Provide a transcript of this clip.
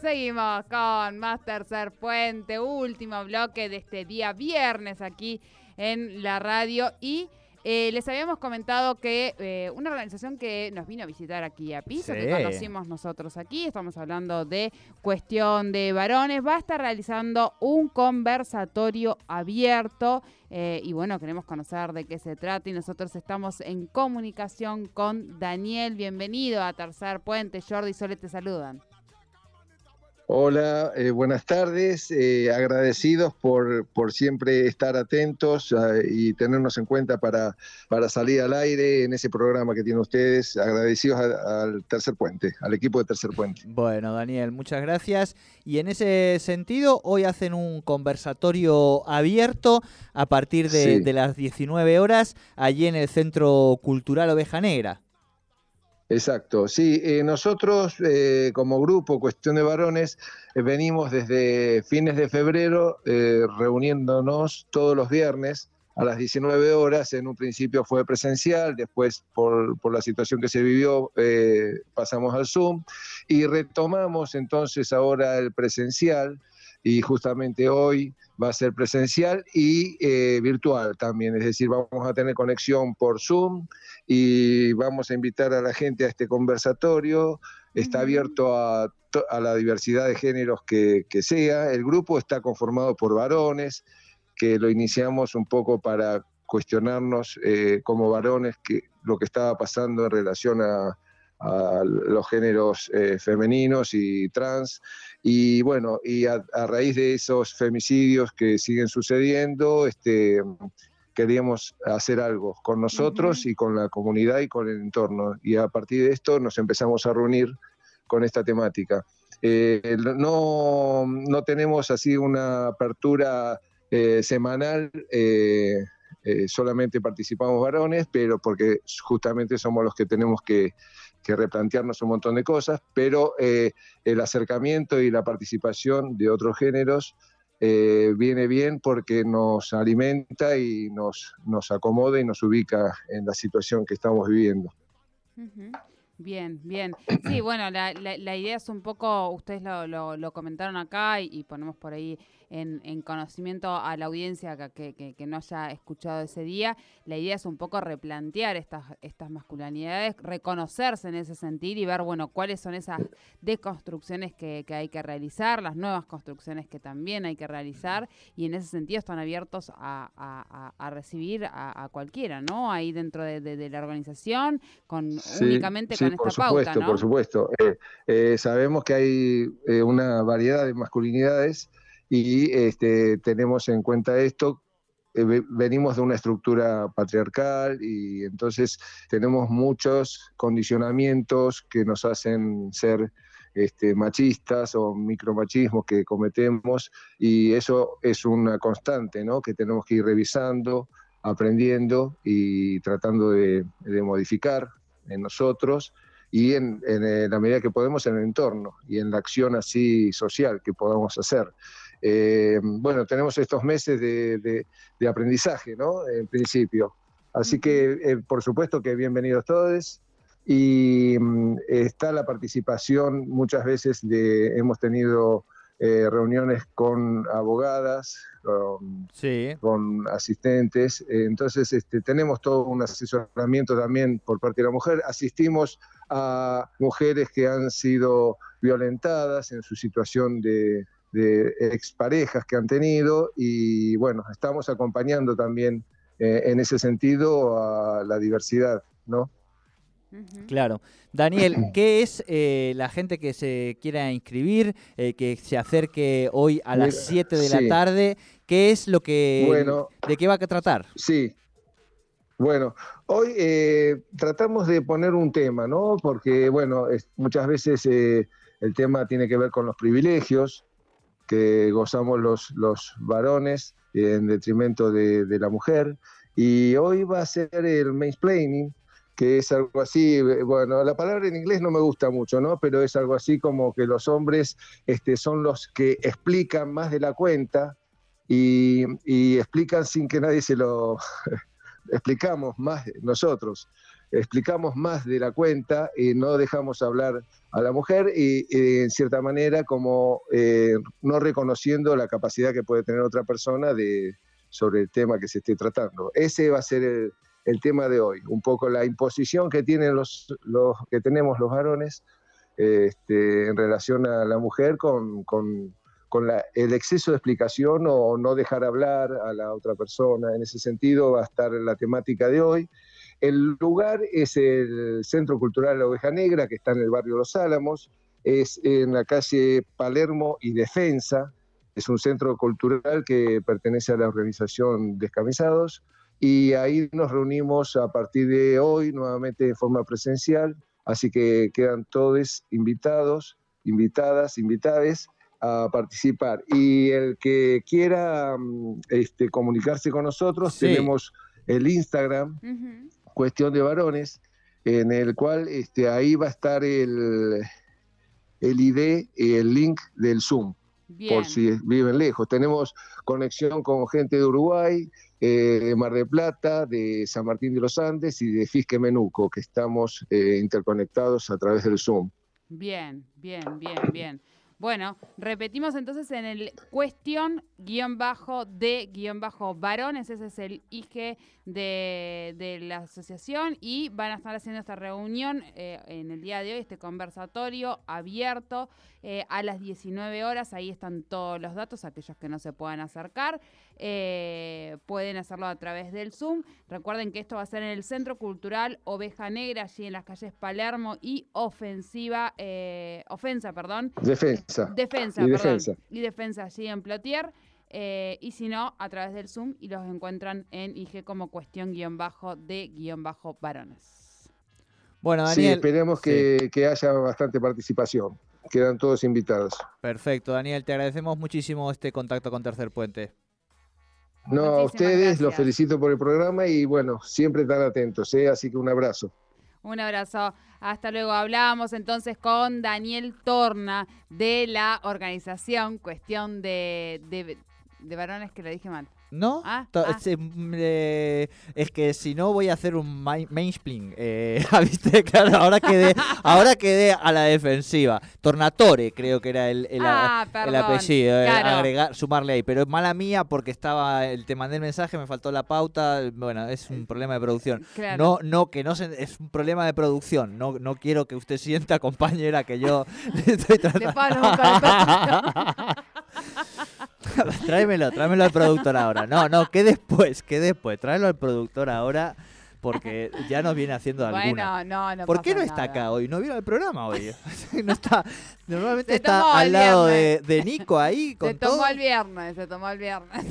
Seguimos con más tercer puente, último bloque de este día viernes aquí en la radio y eh, les habíamos comentado que eh, una organización que nos vino a visitar aquí a Piso, que conocimos nosotros aquí, estamos hablando de cuestión de varones, va a estar realizando un conversatorio abierto eh, y bueno, queremos conocer de qué se trata y nosotros estamos en comunicación con Daniel. Bienvenido a Tercer Puente. Jordi y Sole te saludan. Hola, eh, buenas tardes. Eh, agradecidos por, por, siempre estar atentos ah, y tenernos en cuenta para, para salir al aire en ese programa que tienen ustedes. Agradecidos al Tercer Puente, al equipo de Tercer Puente. Bueno, Daniel, muchas gracias. Y en ese sentido, hoy hacen un conversatorio abierto a partir de, de las 19 horas allí en el Centro Cultural Oveja Negra. Exacto, sí, eh, nosotros eh, como grupo Cuestión de Varones eh, venimos desde fines de febrero reuniéndonos todos los viernes a las 19 horas, en un principio fue presencial, después por, por la situación que se vivió pasamos al Zoom y retomamos entonces ahora el presencial y justamente hoy va a ser presencial y eh, virtual también, es decir, vamos a tener conexión por Zoom y vamos a invitar a la gente a este conversatorio, está abierto a, la diversidad de géneros que, sea, el grupo está conformado por varones, que lo iniciamos un poco para cuestionarnos eh, como varones que, lo que estaba pasando en relación a, los géneros eh, femeninos y trans. Y bueno, y a, raíz de esos femicidios que siguen sucediendo, este, queríamos hacer algo con nosotros y con la comunidad y con el entorno. Y a partir de esto nos empezamos a reunir con esta temática. Eh, no, no, tenemos así una apertura eh, semanal, eh, solamente participamos varones, pero porque justamente somos los que tenemos que replantearnos un montón de cosas, pero eh, el acercamiento y la participación de otros géneros eh, viene bien porque nos alimenta y nos, nos acomoda y nos ubica en la situación que estamos viviendo. Bien, bien. Sí, bueno, la, la, idea es un poco, ustedes lo, lo, comentaron acá y, ponemos por ahí en, conocimiento a la audiencia que, que, no haya escuchado ese día, la idea es un poco replantear estas, estas masculinidades, reconocerse en ese sentido y ver, bueno, cuáles son esas deconstrucciones que, hay que realizar, las nuevas construcciones que también hay que realizar y en ese sentido están abiertos a, recibir a, cualquiera, ¿no? Ahí dentro de, la organización, con únicamente con esta supuesto, pauta, Por supuesto, eh, eh, sabemos que hay eh, una variedad de masculinidades y este, tenemos en cuenta esto. Eh, venimos de una estructura patriarcal y entonces tenemos muchos condicionamientos que nos hacen ser este, machistas o micromachismos que cometemos y eso es una constante ¿no? que tenemos que ir revisando, aprendiendo y tratando de, modificar en nosotros y en, en, la medida que podemos en el entorno y en la acción así social que podamos hacer. Eh, bueno, tenemos estos meses de, aprendizaje, ¿no? En principio. Así que, eh, por supuesto que bienvenidos todos. Y mm, está la participación, muchas veces de, hemos tenido eh, reuniones con abogadas, con, asistentes. entonces, este, tenemos todo un asesoramiento también por parte de la mujer. Asistimos a mujeres que han sido violentadas en su situación de, de exparejas que han tenido y bueno, estamos acompañando también eh, en ese sentido a la diversidad, ¿no? Claro. Daniel, ¿qué es eh, la gente que se quiera inscribir, eh, que se acerque hoy a las 7 de la tarde? ¿Qué es lo que... Bueno, ¿De qué va a tratar? Sí, Bueno, hoy eh, tratamos de poner un tema, ¿no? Porque, bueno, muchas veces eh, el tema tiene que ver con los privilegios que gozamos los, los varones en detrimento de, de la mujer. Y hoy va a ser el mansplaining, que es algo así, bueno, la palabra en inglés no me gusta mucho, ¿no? Pero es algo así como que los hombres este, son los que explican más de la cuenta y, explican sin que nadie se lo explicamos más nosotros, explicamos más de la cuenta y no dejamos hablar a la mujer y, en cierta manera como eh, no reconociendo la capacidad que puede tener otra persona de sobre el tema que se esté tratando. Ese va a ser el tema de hoy, un poco la imposición que tienen los, que tenemos los varones este, en relación a la mujer con, con, el exceso de explicación o no dejar hablar a la otra persona. En ese sentido va a estar la temática de hoy. El lugar es el Centro Cultural La Oveja Negra, que está en el barrio Los Álamos, es en la calle Palermo y Defensa, es un centro cultural que pertenece a la organización Descamisados y ahí nos reunimos a partir de hoy nuevamente de forma presencial, así que quedan todos invitados, invitadas, invitades a participar. Y el que quiera mm, este, comunicarse con nosotros, tenemos el Instagram, Cuestión de Varones, en el cual este, ahí va a estar el, el ID y el link del Zoom, por si viven lejos. Tenemos conexión con gente de Uruguay, eh, de Mar de Plata, de San Martín de los Andes y de Fisque Menuco, que estamos eh, interconectados a través del Zoom. Bien, bien, bien, bien. Bueno, repetimos entonces en el cuestión guion bajo de guion bajo varones, ese es el IG de, la asociación y van a estar haciendo esta reunión eh, en el día de hoy, este conversatorio abierto eh, a las 19 horas, ahí están todos los datos, aquellos que no se puedan acercar, eh, pueden hacerlo a través del Zoom. Recuerden que esto va a ser en el Centro Cultural Oveja Negra, allí en las calles Palermo y Ofensiva, Ofensa, perdón. Defensa, y Defensa. Y Defensa, allí en Plotier. Eh, y si no, a través del Zoom y los encuentran en IG como cuestión guion bajo de guion bajo varones. Bueno, Daniel. Sí, esperemos que, haya bastante participación. Quedan todos invitados. Perfecto, Daniel, te agradecemos muchísimo este contacto con Tercer Puente. No, a ustedes los felicito por el programa y bueno, siempre están atentos, ¿eh? así que un abrazo. Un abrazo. Hasta luego. Hablábamos entonces con Daniel Torna de la organización Cuestión de, de varones que lo dije mal. ¿No? Ah, ah. Mm, eh, es, que si no voy a hacer un mainspling. Eh, ¿Viste? Claro, ahora quedé, ahora quedé a la defensiva. Tornatore creo que era el, el, ah, apellido. Eh, agregar, sumarle ahí. Pero es mala mía porque estaba, el, te mandé el mensaje, me faltó la pauta. Bueno, es un problema de producción. No, no, que no se, es un problema de producción. No, no quiero que usted sienta, compañera, que yo le estoy tratando. tráemelo, tráemelo al productor ahora. No, no, que después, que después. Tráelo al productor ahora porque ya nos viene haciendo alguna. Bueno, no, no ¿Por qué no está acá hoy? ¿No vino al programa hoy? no está, normalmente está al lado de, de, Nico ahí con se tomó el viernes, se tomó el viernes.